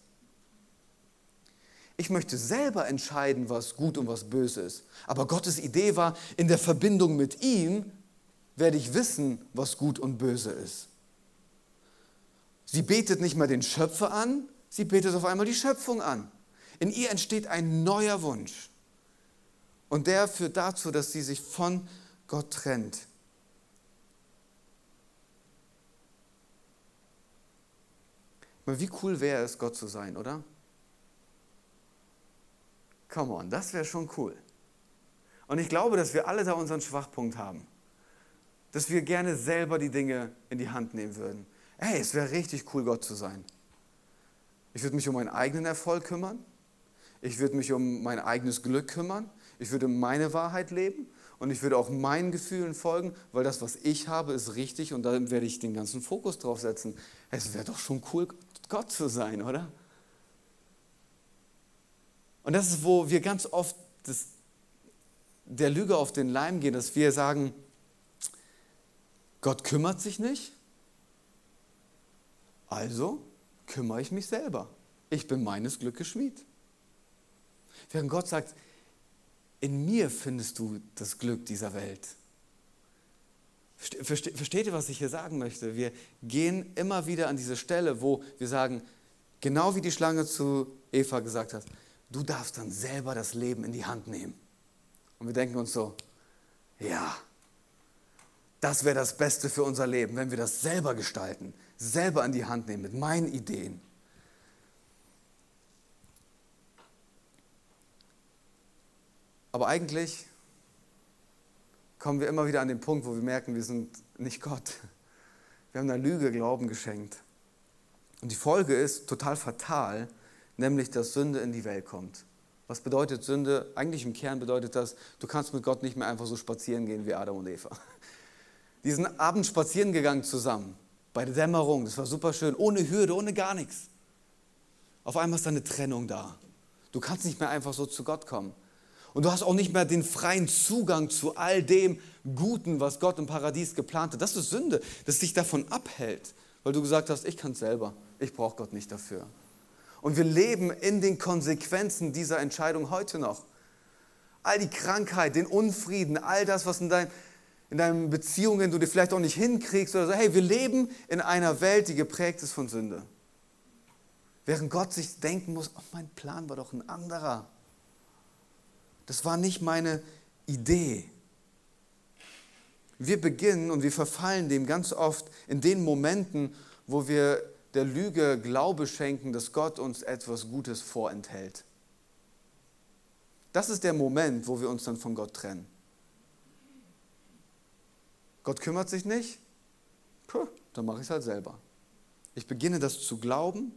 Ich möchte selber entscheiden, was gut und was böse ist. Aber Gottes Idee war, in der Verbindung mit ihm werde ich wissen, was gut und böse ist. Sie betet nicht mehr den Schöpfer an, sie betet auf einmal die Schöpfung an. In ihr entsteht ein neuer Wunsch. Und der führt dazu, dass sie sich von Gott trennt. Wie cool wäre es, Gott zu sein, oder? Come on, das wäre schon cool. Und ich glaube, dass wir alle da unseren Schwachpunkt haben. Dass wir gerne selber die Dinge in die Hand nehmen würden. Hey, es wäre richtig cool, Gott zu sein. Ich würde mich um meinen eigenen Erfolg kümmern. Ich würde mich um mein eigenes Glück kümmern. Ich würde meine Wahrheit leben und ich würde auch meinen Gefühlen folgen, weil das, was ich habe, ist richtig und da werde ich den ganzen Fokus drauf setzen. Es wäre doch schon cool, Gott zu sein, oder? Und das ist, wo wir ganz oft das, der Lüge auf den Leim gehen, dass wir sagen, Gott kümmert sich nicht, also kümmere ich mich selber. Ich bin meines Glückes Schmied. Während Gott sagt, in mir findest du das Glück dieser Welt. Versteht ihr, was ich hier sagen möchte? Wir gehen immer wieder an diese Stelle, wo wir sagen, genau wie die Schlange zu Eva gesagt hat, du darfst dann selber das Leben in die Hand nehmen. Und wir denken uns so, ja, das wäre das Beste für unser Leben, wenn wir das selber gestalten, selber in die Hand nehmen mit meinen Ideen. Aber eigentlich kommen wir immer wieder an den Punkt, wo wir merken, wir sind nicht Gott. Wir haben einer Lüge Glauben geschenkt. Und die Folge ist total fatal, nämlich dass Sünde in die Welt kommt. Was bedeutet Sünde? Eigentlich im Kern bedeutet das, du kannst mit Gott nicht mehr einfach so spazieren gehen wie Adam und Eva. Die sind abends spazieren gegangen zusammen, bei der Dämmerung, das war super schön, ohne Hürde, ohne gar nichts. Auf einmal ist da eine Trennung da. Du kannst nicht mehr einfach so zu Gott kommen. Und du hast auch nicht mehr den freien Zugang zu all dem Guten, was Gott im Paradies geplant hat. Das ist Sünde, das dich davon abhält, weil du gesagt hast, ich kann es selber, ich brauche Gott nicht dafür. Und wir leben in den Konsequenzen dieser Entscheidung heute noch. All die Krankheit, den Unfrieden, all das, was in, dein, in deinen Beziehungen du dir vielleicht auch nicht hinkriegst oder so. Hey, wir leben in einer Welt, die geprägt ist von Sünde. Während Gott sich denken muss, oh, mein Plan war doch ein anderer. Das war nicht meine Idee. Wir beginnen und wir verfallen dem ganz oft in den Momenten, wo wir der Lüge Glaube schenken, dass Gott uns etwas Gutes vorenthält. Das ist der Moment, wo wir uns dann von Gott trennen. Gott kümmert sich nicht? Puh, dann mache ich es halt selber. Ich beginne das zu glauben,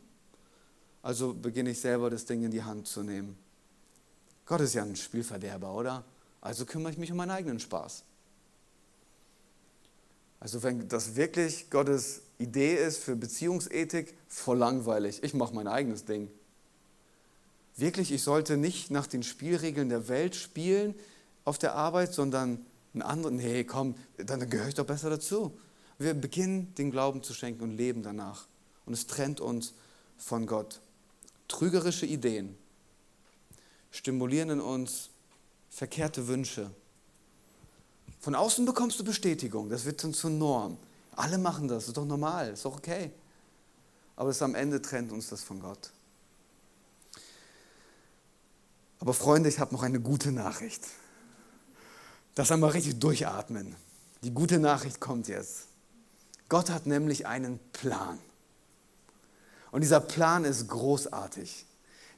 also beginne ich selber das Ding in die Hand zu nehmen. Gott ist ja ein Spielverderber, oder? Also kümmere ich mich um meinen eigenen Spaß. Also wenn das wirklich Gottes Idee ist für Beziehungsethik, voll langweilig. Ich mache mein eigenes Ding. Wirklich, ich sollte nicht nach den Spielregeln der Welt spielen auf der Arbeit, sondern einen anderen. Nee, komm, dann gehöre ich doch besser dazu. Wir beginnen, den Glauben zu schenken und leben danach. Und es trennt uns von Gott. Trügerische Ideen stimulieren in uns verkehrte Wünsche. Von außen bekommst du Bestätigung, das wird dann zur Norm. Alle machen das, ist doch normal, ist doch okay. Aber es am Ende trennt uns das von Gott. Aber Freunde, ich habe noch eine gute Nachricht. Das einmal richtig durchatmen. Die gute Nachricht kommt jetzt. Gott hat nämlich einen Plan. Und dieser Plan ist großartig.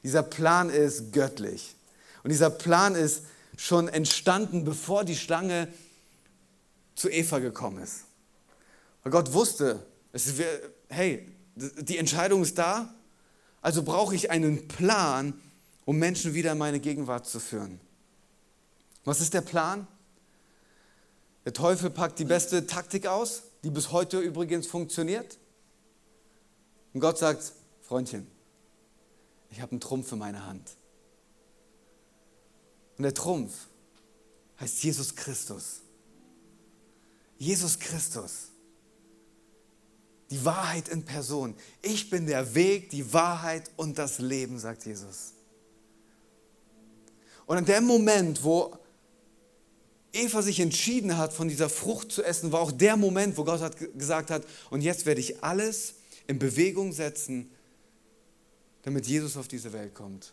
Dieser Plan ist göttlich. Und dieser Plan ist schon entstanden, bevor die Schlange zu Eva gekommen ist. Weil Gott wusste, es wär, hey, die Entscheidung ist da, also brauche ich einen Plan, um Menschen wieder in meine Gegenwart zu führen. Was ist der Plan? Der Teufel packt die beste Taktik aus, die bis heute übrigens funktioniert. Und Gott sagt, Freundchen, ich habe einen Trumpf in meiner Hand. Und der Trumpf heißt Jesus Christus. Jesus Christus. Die Wahrheit in Person. Ich bin der Weg, die Wahrheit und das Leben, sagt Jesus. Und in dem Moment, wo Eva sich entschieden hat, von dieser Frucht zu essen, war auch der Moment, wo Gott hat gesagt hat, und jetzt werde ich alles in Bewegung setzen, damit Jesus auf diese Welt kommt.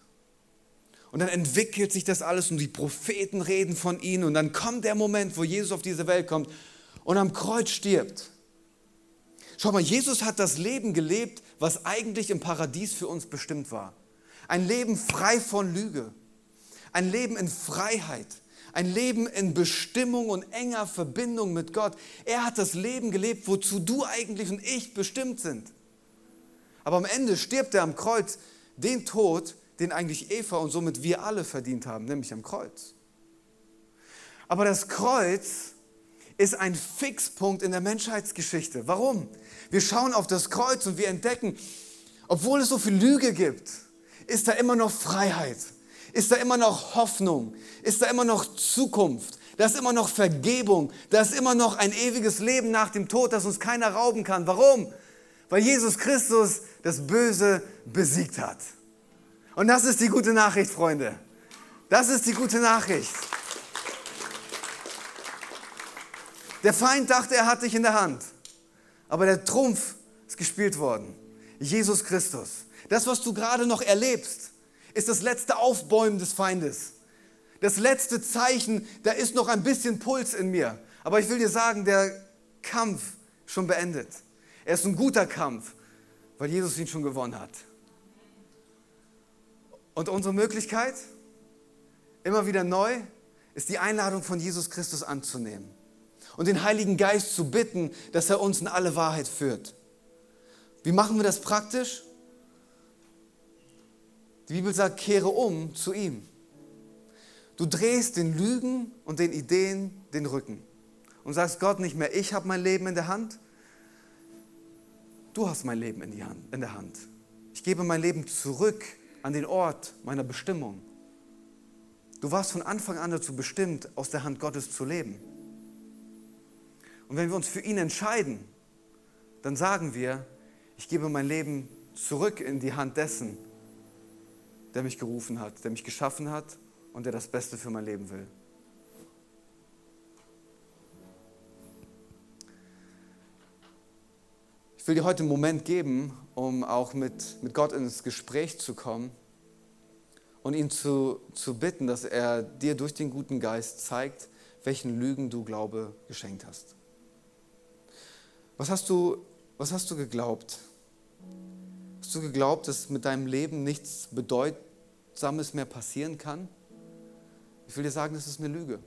Und dann entwickelt sich das alles und die Propheten reden von ihm und dann kommt der Moment, wo Jesus auf diese Welt kommt und am Kreuz stirbt. Schau mal, Jesus hat das Leben gelebt, was eigentlich im Paradies für uns bestimmt war. Ein Leben frei von Lüge. Ein Leben in Freiheit. Ein Leben in Bestimmung und enger Verbindung mit Gott. Er hat das Leben gelebt, wozu du eigentlich und ich bestimmt sind. Aber am Ende stirbt er am Kreuz den Tod, den eigentlich Eva und somit wir alle verdient haben, nämlich am Kreuz. Aber das Kreuz ist ein Fixpunkt in der Menschheitsgeschichte. Warum? Wir schauen auf das Kreuz und wir entdecken, obwohl es so viel Lüge gibt, ist da immer noch Freiheit, ist da immer noch Hoffnung, ist da immer noch Zukunft, da ist immer noch Vergebung, da ist immer noch ein ewiges Leben nach dem Tod, das uns keiner rauben kann. Warum? Weil Jesus Christus das Böse besiegt hat. Und das ist die gute Nachricht, Freunde. Das ist die gute Nachricht. Der Feind dachte, er hat dich in der Hand. Aber der Trumpf ist gespielt worden. Jesus Christus. Das, was du gerade noch erlebst, ist das letzte Aufbäumen des Feindes. Das letzte Zeichen, da ist noch ein bisschen Puls in mir. Aber ich will dir sagen, der Kampf schon beendet. Er ist ein guter Kampf, weil Jesus ihn schon gewonnen hat. Und unsere Möglichkeit, immer wieder neu, ist die Einladung von Jesus Christus anzunehmen und den Heiligen Geist zu bitten, dass er uns in alle Wahrheit führt. Wie machen wir das praktisch? Die Bibel sagt, kehre um zu ihm. Du drehst den Lügen und den Ideen den Rücken und sagst Gott nicht mehr, ich habe mein Leben in der Hand, du hast mein Leben in, Hand, in der Hand. Ich gebe mein Leben zurück an den Ort meiner Bestimmung. Du warst von Anfang an dazu bestimmt, aus der Hand Gottes zu leben. Und wenn wir uns für ihn entscheiden, dann sagen wir, ich gebe mein Leben zurück in die Hand dessen, der mich gerufen hat, der mich geschaffen hat und der das Beste für mein Leben will. Ich will dir heute einen Moment geben, um auch mit, mit Gott ins Gespräch zu kommen und ihn zu, zu bitten, dass er dir durch den guten Geist zeigt, welchen Lügen du Glaube geschenkt hast. Was hast du, was hast du geglaubt? Hast du geglaubt, dass mit deinem Leben nichts Bedeutsames mehr passieren kann? Ich will dir sagen, das ist eine Lüge.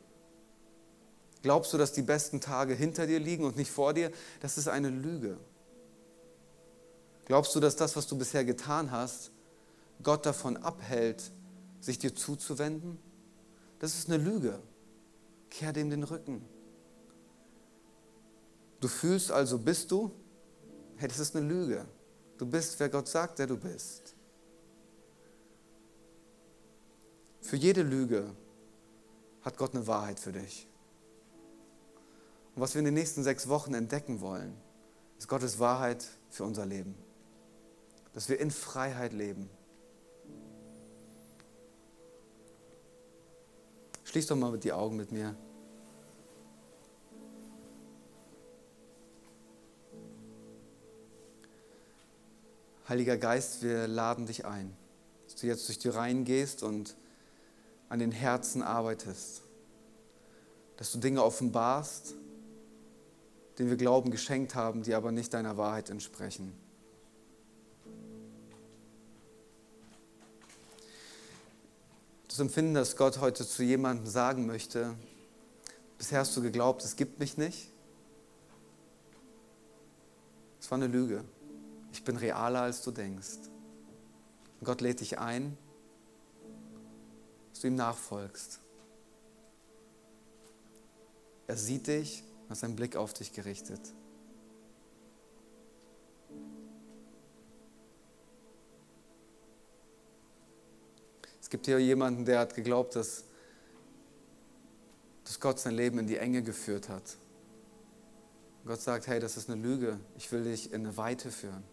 Glaubst du, dass die besten Tage hinter dir liegen und nicht vor dir? Das ist eine Lüge. Glaubst du, dass das, was du bisher getan hast, Gott davon abhält, sich dir zuzuwenden? Das ist eine Lüge. Kehr dem den Rücken. Du fühlst also, bist du? Hey, das ist eine Lüge. Du bist, wer Gott sagt, der du bist. Für jede Lüge hat Gott eine Wahrheit für dich. Und was wir in den nächsten sechs Wochen entdecken wollen, ist Gottes Wahrheit für unser Leben dass wir in Freiheit leben. Schließ doch mal die Augen mit mir. Heiliger Geist, wir laden dich ein, dass du jetzt durch die Reihen gehst und an den Herzen arbeitest, dass du Dinge offenbarst, denen wir Glauben geschenkt haben, die aber nicht deiner Wahrheit entsprechen. das Empfinden, dass Gott heute zu jemandem sagen möchte, bisher hast du geglaubt, es gibt mich nicht. Es war eine Lüge. Ich bin realer, als du denkst. Und Gott lädt dich ein, dass du ihm nachfolgst. Er sieht dich, hat seinen Blick auf dich gerichtet. Es gibt hier jemanden, der hat geglaubt, dass, dass Gott sein Leben in die Enge geführt hat. Gott sagt, hey, das ist eine Lüge. Ich will dich in eine Weite führen.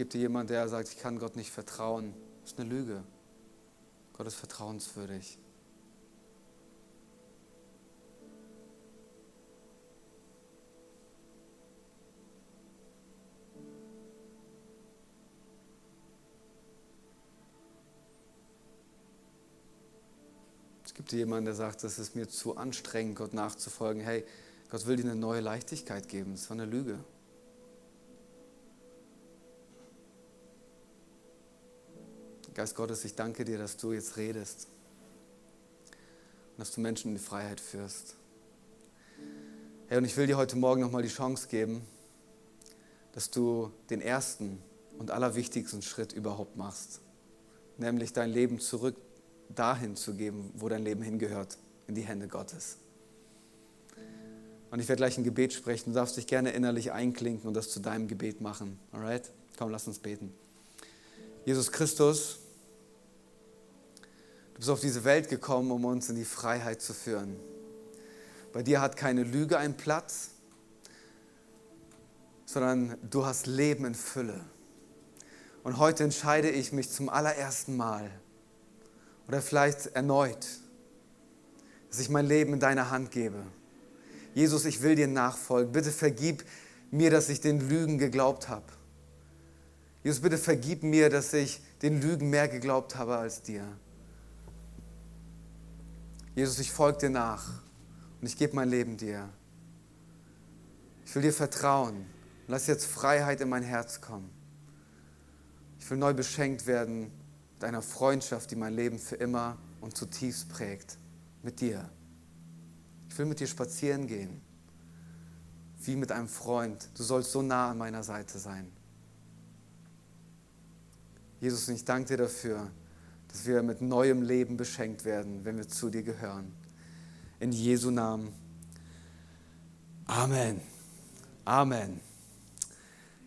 Gibt hier jemanden, der sagt, ich kann Gott nicht vertrauen. Das ist eine Lüge. Gott ist vertrauenswürdig. gibt jemanden, der sagt, das ist mir zu anstrengend, Gott nachzufolgen. Hey, Gott will dir eine neue Leichtigkeit geben. Das war eine Lüge. Geist Gottes, ich danke dir, dass du jetzt redest und dass du Menschen in die Freiheit führst. Hey, und ich will dir heute Morgen nochmal die Chance geben, dass du den ersten und allerwichtigsten Schritt überhaupt machst, nämlich dein Leben zurück dahin zu geben, wo dein Leben hingehört, in die Hände Gottes. Und ich werde gleich ein Gebet sprechen. Du darfst dich gerne innerlich einklinken und das zu deinem Gebet machen. Alright? Komm, lass uns beten. Jesus Christus, du bist auf diese Welt gekommen, um uns in die Freiheit zu führen. Bei dir hat keine Lüge einen Platz, sondern du hast Leben in Fülle. Und heute entscheide ich mich zum allerersten Mal, oder vielleicht erneut, dass ich mein Leben in deine Hand gebe. Jesus, ich will dir nachfolgen. Bitte vergib mir, dass ich den Lügen geglaubt habe. Jesus, bitte vergib mir, dass ich den Lügen mehr geglaubt habe als dir. Jesus, ich folge dir nach und ich gebe mein Leben dir. Ich will dir vertrauen. Lass jetzt Freiheit in mein Herz kommen. Ich will neu beschenkt werden mit einer Freundschaft, die mein Leben für immer und zutiefst prägt. Mit dir. Ich will mit dir spazieren gehen. Wie mit einem Freund. Du sollst so nah an meiner Seite sein. Jesus, ich danke dir dafür, dass wir mit neuem Leben beschenkt werden, wenn wir zu dir gehören. In Jesu Namen. Amen. Amen.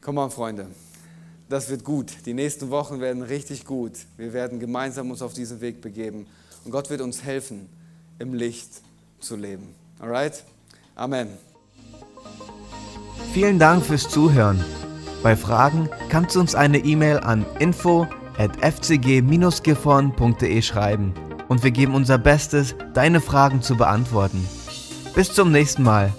Komm mal, Freunde. Das wird gut. Die nächsten Wochen werden richtig gut. Wir werden gemeinsam uns auf diesen Weg begeben. Und Gott wird uns helfen, im Licht zu leben. Alright? Amen. Vielen Dank fürs Zuhören. Bei Fragen kannst du uns eine E-Mail an info at fcg-gifhorn.de schreiben und wir geben unser Bestes, deine Fragen zu beantworten. Bis zum nächsten Mal.